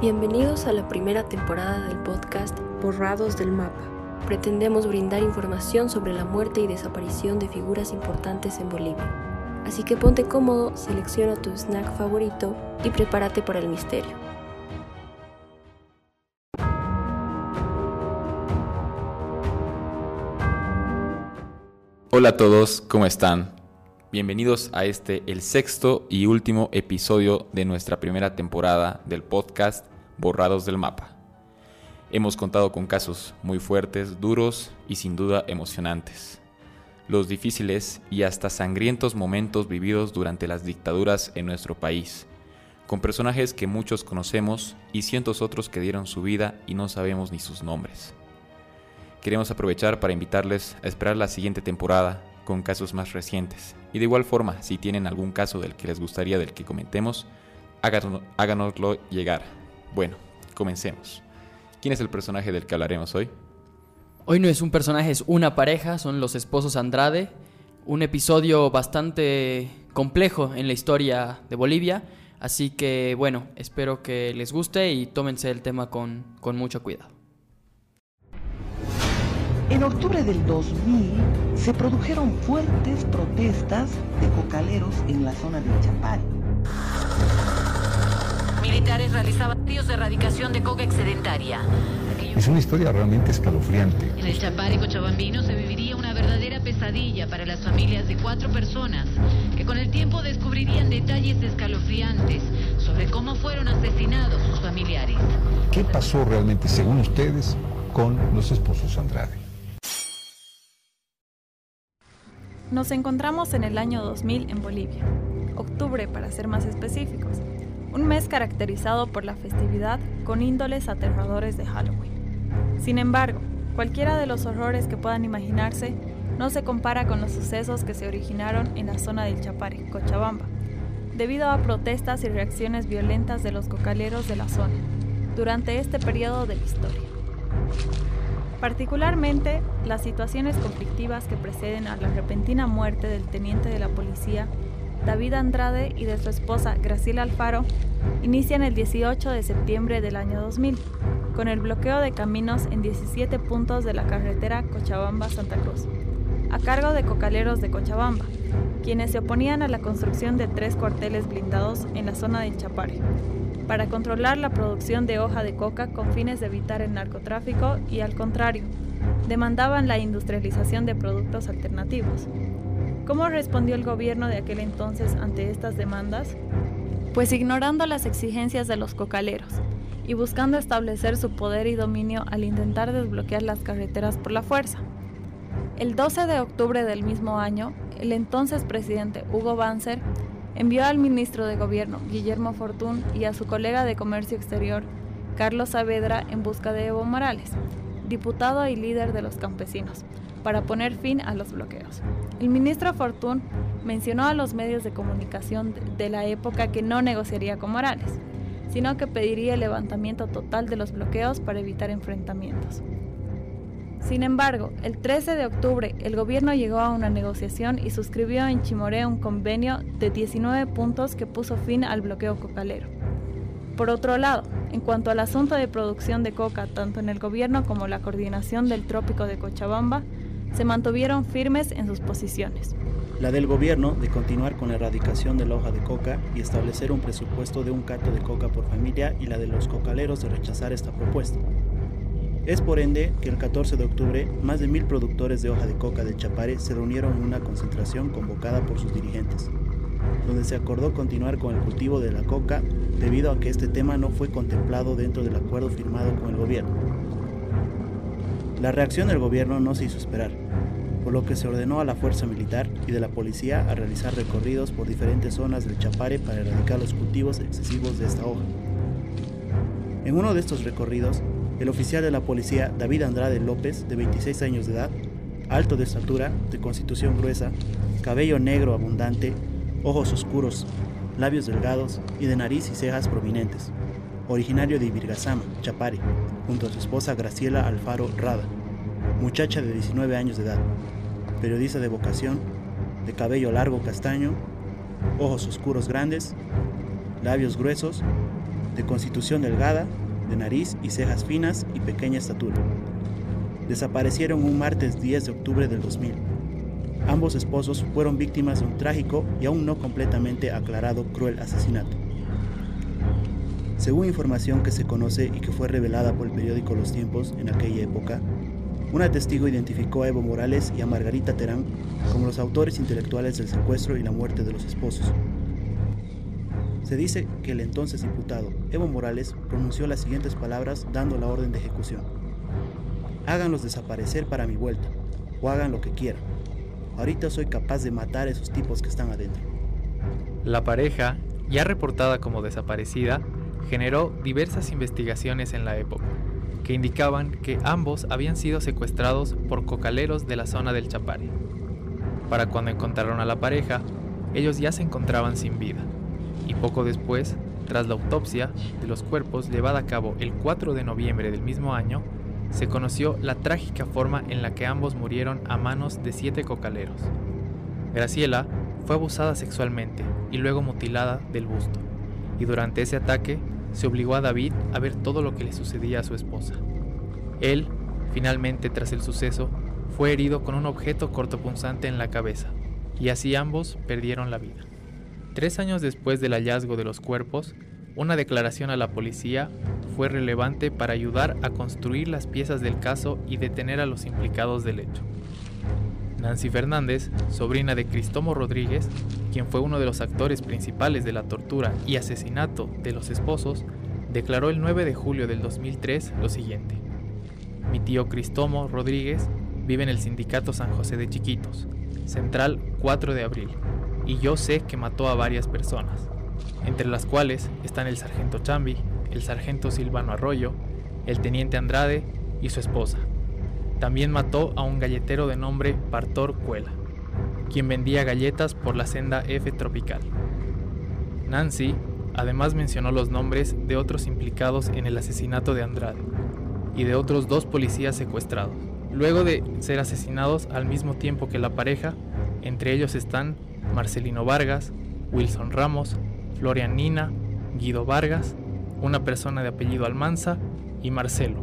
Bienvenidos a la primera temporada del podcast Borrados del Mapa. Pretendemos brindar información sobre la muerte y desaparición de figuras importantes en Bolivia. Así que ponte cómodo, selecciona tu snack favorito y prepárate para el misterio. Hola a todos, ¿cómo están? Bienvenidos a este, el sexto y último episodio de nuestra primera temporada del podcast Borrados del Mapa. Hemos contado con casos muy fuertes, duros y sin duda emocionantes. Los difíciles y hasta sangrientos momentos vividos durante las dictaduras en nuestro país, con personajes que muchos conocemos y cientos otros que dieron su vida y no sabemos ni sus nombres. Queremos aprovechar para invitarles a esperar la siguiente temporada con casos más recientes. Y de igual forma, si tienen algún caso del que les gustaría del que comentemos, háganoslo llegar. Bueno, comencemos. ¿Quién es el personaje del que hablaremos hoy? Hoy no es un personaje, es una pareja, son los esposos Andrade. Un episodio bastante complejo en la historia de Bolivia. Así que bueno, espero que les guste y tómense el tema con, con mucho cuidado. En octubre del 2000 se produjeron fuertes protestas de cocaleros en la zona de Chapare. Militares realizaban tíos de erradicación de coca excedentaria. Es una historia realmente escalofriante. En el Chapare cochabambino se viviría una verdadera pesadilla para las familias de cuatro personas que con el tiempo descubrirían detalles escalofriantes sobre cómo fueron asesinados sus familiares. ¿Qué pasó realmente, según ustedes, con los esposos Andrade? Nos encontramos en el año 2000 en Bolivia, octubre para ser más específicos, un mes caracterizado por la festividad con índoles aterradores de Halloween. Sin embargo, cualquiera de los horrores que puedan imaginarse no se compara con los sucesos que se originaron en la zona del Chapare, Cochabamba, debido a protestas y reacciones violentas de los cocaleros de la zona durante este periodo de la historia. Particularmente, las situaciones conflictivas que preceden a la repentina muerte del teniente de la policía, David Andrade, y de su esposa, Graciela Alfaro, inician el 18 de septiembre del año 2000, con el bloqueo de caminos en 17 puntos de la carretera Cochabamba-Santa Cruz, a cargo de cocaleros de Cochabamba, quienes se oponían a la construcción de tres cuarteles blindados en la zona del Chapare, para controlar la producción de hoja de coca con fines de evitar el narcotráfico y al contrario, demandaban la industrialización de productos alternativos. ¿Cómo respondió el gobierno de aquel entonces ante estas demandas? Pues ignorando las exigencias de los cocaleros y buscando establecer su poder y dominio al intentar desbloquear las carreteras por la fuerza. El 12 de octubre del mismo año, el entonces presidente Hugo Banzer envió al ministro de Gobierno, Guillermo Fortún, y a su colega de Comercio Exterior, Carlos Saavedra, en busca de Evo Morales, diputado y líder de los campesinos, para poner fin a los bloqueos. El ministro Fortún mencionó a los medios de comunicación de la época que no negociaría con Morales, sino que pediría el levantamiento total de los bloqueos para evitar enfrentamientos. Sin embargo, el 13 de octubre el gobierno llegó a una negociación y suscribió en Chimoré un convenio de 19 puntos que puso fin al bloqueo cocalero. Por otro lado, en cuanto al asunto de producción de coca, tanto en el gobierno como la coordinación del trópico de Cochabamba, se mantuvieron firmes en sus posiciones. La del gobierno de continuar con la erradicación de la hoja de coca y establecer un presupuesto de un cato de coca por familia y la de los cocaleros de rechazar esta propuesta. Es por ende que el 14 de octubre más de mil productores de hoja de coca de Chapare se reunieron en una concentración convocada por sus dirigentes, donde se acordó continuar con el cultivo de la coca debido a que este tema no fue contemplado dentro del acuerdo firmado con el gobierno. La reacción del gobierno no se hizo esperar, por lo que se ordenó a la fuerza militar y de la policía a realizar recorridos por diferentes zonas del Chapare para erradicar los cultivos excesivos de esta hoja. En uno de estos recorridos, el oficial de la policía David Andrade López, de 26 años de edad, alto de estatura, de constitución gruesa, cabello negro abundante, ojos oscuros, labios delgados y de nariz y cejas prominentes, originario de Ibirgazama, Chapare, junto a su esposa Graciela Alfaro Rada, muchacha de 19 años de edad, periodista de vocación, de cabello largo castaño, ojos oscuros grandes, labios gruesos, de constitución delgada, de nariz y cejas finas y pequeña estatura. Desaparecieron un martes 10 de octubre del 2000. Ambos esposos fueron víctimas de un trágico y aún no completamente aclarado cruel asesinato. Según información que se conoce y que fue revelada por el periódico Los Tiempos en aquella época, una testigo identificó a Evo Morales y a Margarita Terán como los autores intelectuales del secuestro y la muerte de los esposos. Se dice que el entonces diputado Evo Morales pronunció las siguientes palabras dando la orden de ejecución. Háganlos desaparecer para mi vuelta, o hagan lo que quieran. Ahorita soy capaz de matar a esos tipos que están adentro. La pareja, ya reportada como desaparecida, generó diversas investigaciones en la época, que indicaban que ambos habían sido secuestrados por cocaleros de la zona del Chapare. Para cuando encontraron a la pareja, ellos ya se encontraban sin vida, y poco después, tras la autopsia de los cuerpos llevada a cabo el 4 de noviembre del mismo año, se conoció la trágica forma en la que ambos murieron a manos de siete cocaleros. Graciela fue abusada sexualmente y luego mutilada del busto, y durante ese ataque se obligó a David a ver todo lo que le sucedía a su esposa. Él, finalmente tras el suceso, fue herido con un objeto cortopunzante en la cabeza, y así ambos perdieron la vida. Tres años después del hallazgo de los cuerpos, una declaración a la policía fue relevante para ayudar a construir las piezas del caso y detener a los implicados del hecho. Nancy Fernández, sobrina de Cristomo Rodríguez, quien fue uno de los actores principales de la tortura y asesinato de los esposos, declaró el 9 de julio del 2003 lo siguiente. Mi tío Cristomo Rodríguez vive en el sindicato San José de Chiquitos, Central 4 de abril, y yo sé que mató a varias personas, entre las cuales están el sargento Chambi, el sargento Silvano Arroyo, el teniente Andrade y su esposa, también mató a un galletero de nombre Partor Cuela, quien vendía galletas por la senda F tropical. Nancy además mencionó los nombres de otros implicados en el asesinato de Andrade y de otros dos policías secuestrados. Luego de ser asesinados al mismo tiempo que la pareja, entre ellos están Marcelino Vargas, Wilson Ramos, Florian Nina, Guido Vargas, una persona de apellido Almanza y Marcelo,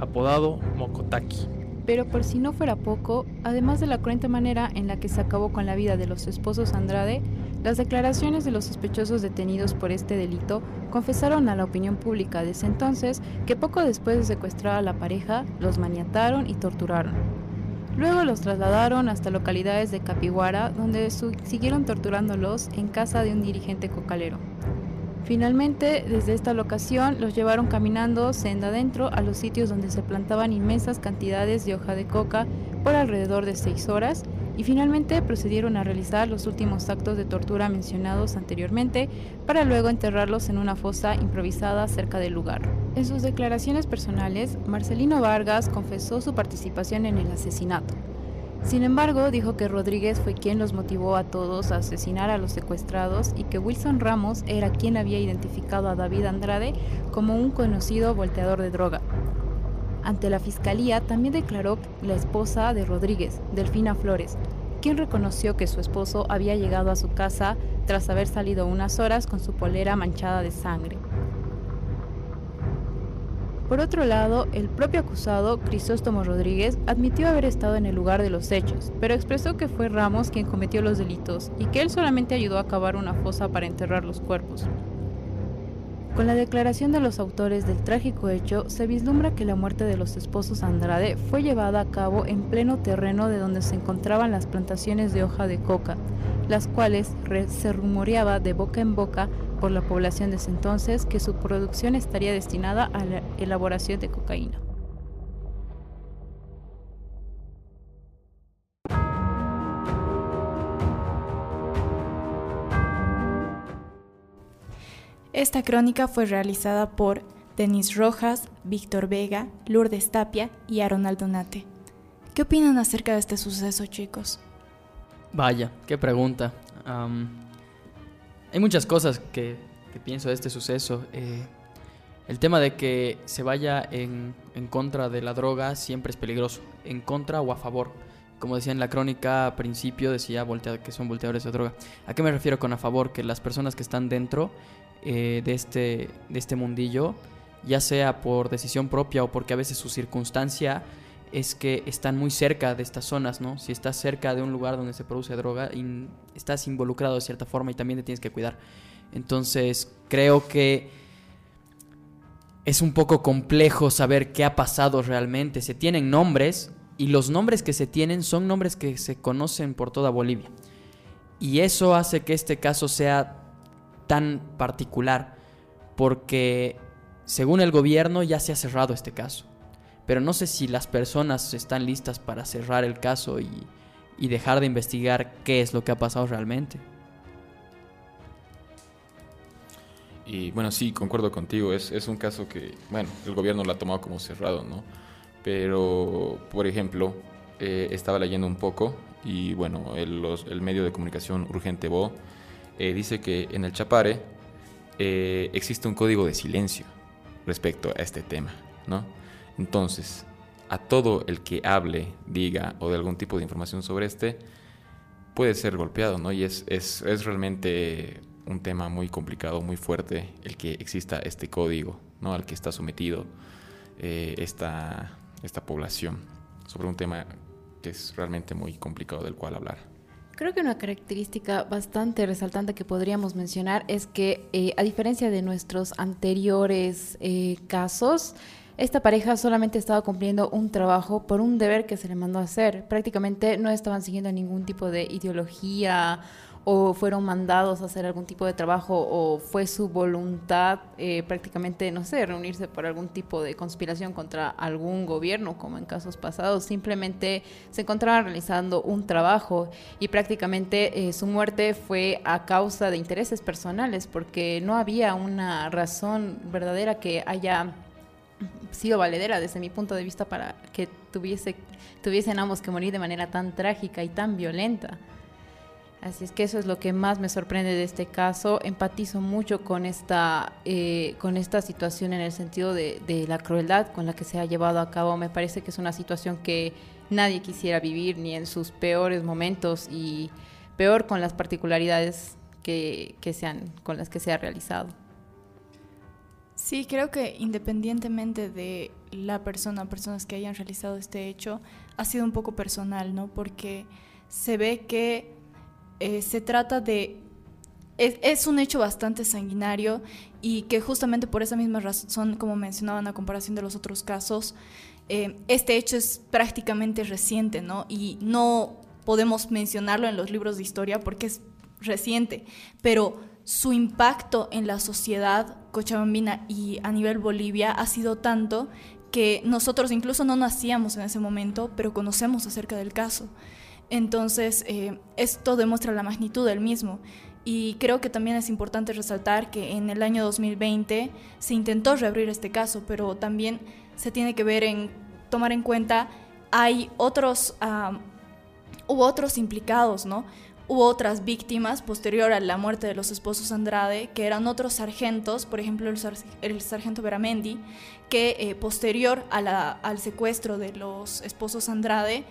apodado Mokotaki. Pero por si no fuera poco, además de la cruenta manera en la que se acabó con la vida de los esposos Andrade, las declaraciones de los sospechosos detenidos por este delito confesaron a la opinión pública de ese entonces que poco después de secuestrar a la pareja, los maniataron y torturaron. Luego los trasladaron hasta localidades de Capiguara, donde siguieron torturándolos en casa de un dirigente cocalero. Finalmente, desde esta locación los llevaron caminando senda adentro a los sitios donde se plantaban inmensas cantidades de hoja de coca por alrededor de seis horas y finalmente procedieron a realizar los últimos actos de tortura mencionados anteriormente para luego enterrarlos en una fosa improvisada cerca del lugar. En sus declaraciones personales, Marcelino Vargas confesó su participación en el asesinato. Sin embargo, dijo que Rodríguez fue quien los motivó a todos a asesinar a los secuestrados y que Wilson Ramos era quien había identificado a David Andrade como un conocido volteador de droga. Ante la fiscalía también declaró la esposa de Rodríguez, Delfina Flores, quien reconoció que su esposo había llegado a su casa tras haber salido unas horas con su polera manchada de sangre. Por otro lado, el propio acusado, Crisóstomo Rodríguez, admitió haber estado en el lugar de los hechos, pero expresó que fue Ramos quien cometió los delitos y que él solamente ayudó a cavar una fosa para enterrar los cuerpos. Con la declaración de los autores del trágico hecho, se vislumbra que la muerte de los esposos Andrade fue llevada a cabo en pleno terreno de donde se encontraban las plantaciones de hoja de coca, las cuales se rumoreaba de boca en boca por la población de ese entonces que su producción estaría destinada a la elaboración de cocaína. Esta crónica fue realizada por Denis Rojas, Víctor Vega, Lourdes Tapia y Aaron Aldonate. ¿Qué opinan acerca de este suceso, chicos? Vaya, qué pregunta. hay muchas cosas que, pienso de este suceso. Eh, el tema de que se vaya en, en, contra de la droga siempre es peligroso, en contra o a favor. Como decía en la crónica a principio, decía que son volteadores de droga. ¿A qué me refiero con a favor? Que las personas que están dentro eh, de, este, de este mundillo, ya sea por decisión propia o porque a veces su circunstancia es que están muy cerca de estas zonas, ¿no? Si estás cerca de un lugar donde se produce droga, estás involucrado de cierta forma y también te tienes que cuidar. Entonces, creo que es un poco complejo saber qué ha pasado realmente. Se tienen nombres y los nombres que se tienen son nombres que se conocen por toda Bolivia. Y eso hace que este caso sea tan particular porque según el gobierno ya se ha cerrado este caso. Pero no sé si las personas están listas para cerrar el caso y, y dejar de investigar qué es lo que ha pasado realmente. Y bueno, sí, concuerdo contigo. Es, es un caso que, bueno, el gobierno lo ha tomado como cerrado, ¿no? Pero, por ejemplo, eh, estaba leyendo un poco y bueno, el, medio de comunicación Urgente Bo eh, dice que en el Chapare eh, existe un código de silencio respecto a este tema, ¿no? Entonces, a todo el que hable, diga o de algún tipo de información sobre este, puede ser golpeado, ¿no? Y es, es, es realmente un tema muy complicado, muy fuerte, el que exista este código, ¿no? Al que está sometido eh, esta, esta población, sobre un tema que es realmente muy complicado del cual hablar. Creo que una característica bastante resaltante que podríamos mencionar es que, eh, a diferencia de nuestros anteriores eh, casos, esta pareja solamente estaba cumpliendo un trabajo por un deber que se le mandó a hacer. Prácticamente no estaban siguiendo ningún tipo de ideología o fueron mandados a hacer algún tipo de trabajo o fue su voluntad eh, prácticamente, no sé, reunirse por algún tipo de conspiración contra algún gobierno, como en casos pasados, simplemente se encontraban realizando un trabajo y prácticamente eh, su muerte fue a causa de intereses personales, porque no había una razón verdadera que haya sido valedera desde mi punto de vista para que tuviese, tuviesen ambos que morir de manera tan trágica y tan violenta. Así es que eso es lo que más me sorprende de este caso. Empatizo mucho con esta, eh, con esta situación en el sentido de, la crueldad con la que se ha llevado a cabo. Me parece que es una situación que nadie quisiera vivir ni en sus peores momentos y peor con las particularidades que sean, con las que se ha realizado. Sí, creo que independientemente de la persona, personas que hayan realizado este hecho, ha sido un poco personal, ¿no? Porque se ve que eh, se trata de... Es, un hecho bastante sanguinario y que justamente por esa misma razón, como mencionaban a comparación de los otros casos, eh, este hecho es prácticamente reciente, ¿no? Y no podemos mencionarlo en los libros de historia porque es reciente, pero su impacto en la sociedad cochabambina y a nivel Bolivia ha sido tanto que nosotros incluso no nacíamos en ese momento, pero conocemos acerca del caso. Entonces, eh, esto demuestra la magnitud del mismo. Y creo que también es importante resaltar que en el año 2020 se intentó reabrir este caso, pero también se tiene que ver en tomar en cuenta hay otros hubo otros implicados, ¿no? Hubo otras víctimas posterior a la muerte de los esposos Andrade, que eran otros sargentos, por ejemplo el, el sargento Veramendi, que eh, posterior al secuestro de los esposos Andrade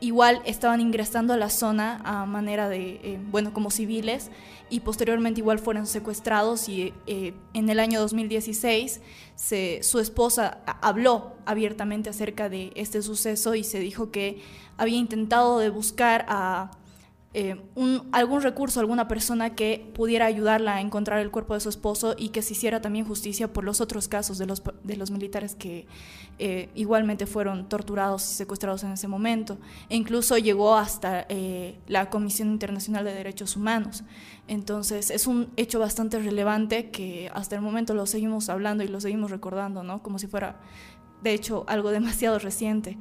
igual estaban ingresando a la zona a manera de, eh, bueno, como civiles y posteriormente igual fueron secuestrados y eh, en el año 2016 se, su esposa habló abiertamente acerca de este suceso y se dijo que había intentado de buscar a eh, un, algún recurso, alguna persona que pudiera ayudarla a encontrar el cuerpo de su esposo y que se hiciera también justicia por los otros casos de los, de los militares que eh, igualmente fueron torturados y secuestrados en ese momento. E incluso llegó hasta eh, la Comisión Internacional de Derechos Humanos. Entonces es un hecho bastante relevante que hasta el momento lo seguimos hablando y lo seguimos recordando, ¿no? Como si fuera, de hecho, algo demasiado reciente.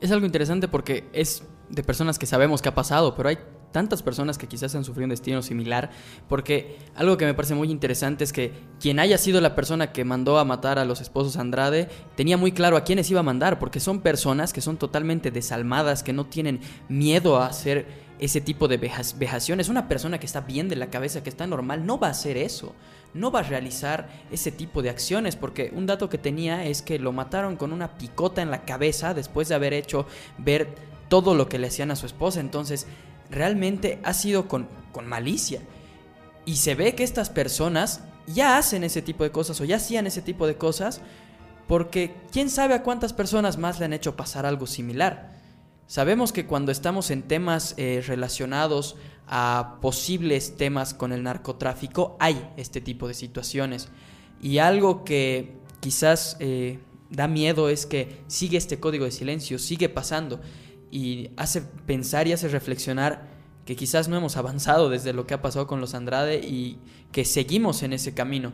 Es algo interesante porque es de personas que sabemos que ha pasado, pero hay tantas personas que quizás han sufrido un destino similar, porque algo que me parece muy interesante es que quien haya sido la persona que mandó a matar a los esposos Andrade tenía muy claro a quiénes iba a mandar, porque son personas que son totalmente desalmadas, que no tienen miedo a hacer ese tipo de vejaciones. Una persona que está bien de la cabeza, que está normal, no va a hacer eso, no va a realizar ese tipo de acciones, porque un dato que tenía es que lo mataron con una picota en la cabeza después de haber hecho ver todo lo que le hacían a su esposa. Entonces, realmente ha sido con, con malicia. Y se ve que estas personas ya hacen ese tipo de cosas o ya hacían ese tipo de cosas porque quién sabe a cuántas personas más le han hecho pasar algo similar. Sabemos que cuando estamos en temas eh, relacionados a posibles temas con el narcotráfico hay este tipo de situaciones. Y algo que quizás eh, da miedo es que sigue este código de silencio, sigue pasando y hace pensar y hace reflexionar que quizás no hemos avanzado desde lo que ha pasado con los Andrade y que seguimos en ese camino.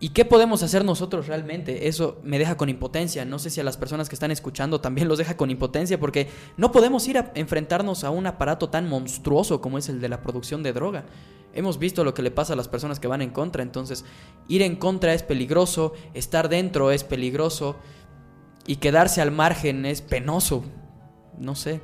¿Y qué podemos hacer nosotros realmente? Eso me deja con impotencia. No sé si a las personas que están escuchando también los deja con impotencia porque no podemos ir a enfrentarnos a un aparato tan monstruoso como es el de la producción de droga. Hemos visto lo que le pasa a las personas que van en contra, entonces ir en contra es peligroso, estar dentro es peligroso y quedarse al margen es penoso. No sé.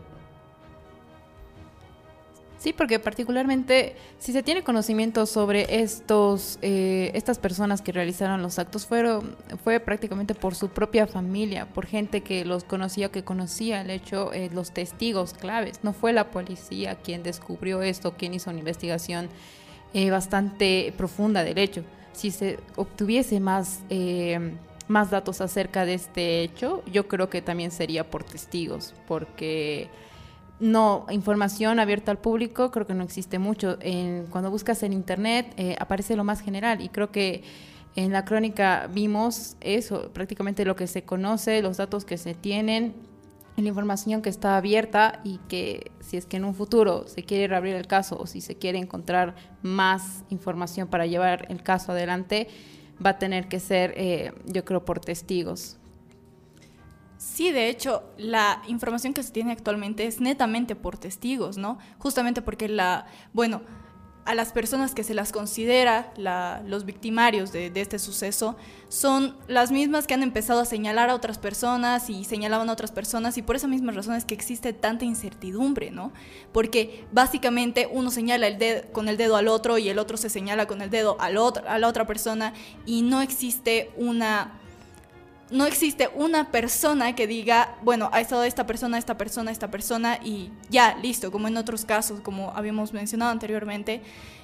Sí, porque particularmente si se tiene conocimiento sobre estos, eh, estas personas que realizaron los actos, fueron, fue prácticamente por su propia familia, por gente que los conocía que conocía el hecho, eh, los testigos claves. No fue la policía quien descubrió esto, quien hizo una investigación eh, bastante profunda del hecho. Si se obtuviese más, más datos acerca de este hecho, yo creo que también sería por testigos, porque no, información abierta al público creo que no existe mucho. En, cuando buscas en internet eh, aparece lo más general y creo que en la crónica vimos eso, prácticamente lo que se conoce, los datos que se tienen, la información que está abierta y que si es que en un futuro se quiere reabrir el caso o si se quiere encontrar más información para llevar el caso adelante, va a tener que ser, eh, yo creo, por testigos. Sí, de hecho, la información que se tiene actualmente es netamente por testigos, ¿no? Justamente porque la, bueno, a las personas que se las considera los victimarios de, este suceso son las mismas que han empezado a señalar a otras personas y señalaban a otras personas y por esa misma razón es que existe tanta incertidumbre, ¿no? Porque básicamente uno señala el dedo, con el dedo al otro y el otro se señala con el dedo al otro, a la otra persona y no existe una no existe una persona que diga, bueno, ha estado esta persona, esta persona, esta persona y ya, listo, como en otros casos, como habíamos mencionado anteriormente.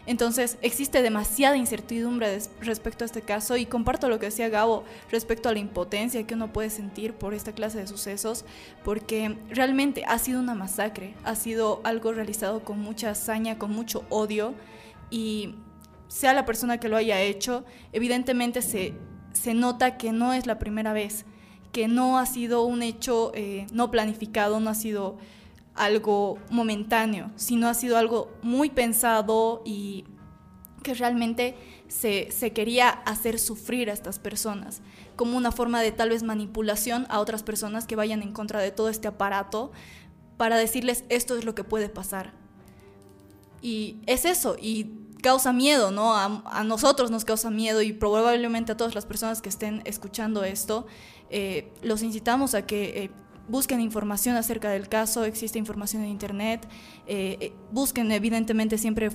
Entonces, existe demasiada incertidumbre respecto a este caso y comparto lo que decía Gabo respecto a la impotencia que uno puede sentir por esta clase de sucesos, porque realmente ha sido una masacre, ha sido algo realizado con mucha hazaña, con mucho odio y sea la persona que lo haya hecho, evidentemente se se nota que no es la primera vez, que no ha sido un hecho eh, no planificado, no ha sido algo momentáneo, sino ha sido algo muy pensado y que realmente se, se, quería hacer sufrir a estas personas, como una forma de tal vez manipulación a otras personas que vayan en contra de todo este aparato para decirles esto es lo que puede pasar. Y es eso, y causa miedo, ¿no? A, nosotros nos causa miedo y probablemente a todas las personas que estén escuchando esto, eh, los incitamos a que eh, busquen información acerca del caso, existe información en Internet, eh, busquen evidentemente siempre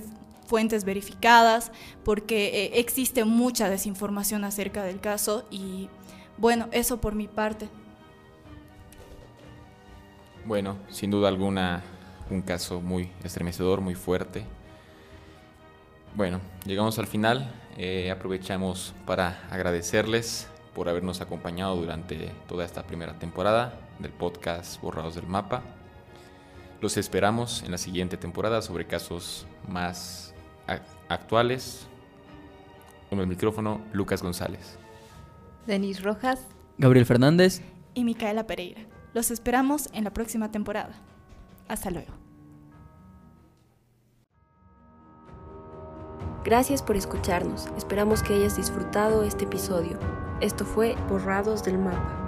fuentes verificadas, porque existe mucha desinformación acerca del caso y bueno, eso por mi parte. Bueno, sin duda alguna, un caso muy estremecedor, muy fuerte. Bueno, llegamos al final. Eh, aprovechamos para agradecerles por habernos acompañado durante toda esta primera temporada del podcast Borrados del Mapa. Los esperamos en la siguiente temporada sobre casos más actuales. Con el micrófono, Lucas González. Denis Rojas. Gabriel Fernández. Y Micaela Pereira. Los esperamos en la próxima temporada. Hasta luego. Gracias por escucharnos. Esperamos que hayas disfrutado este episodio. Esto fue Borrados del Mapa.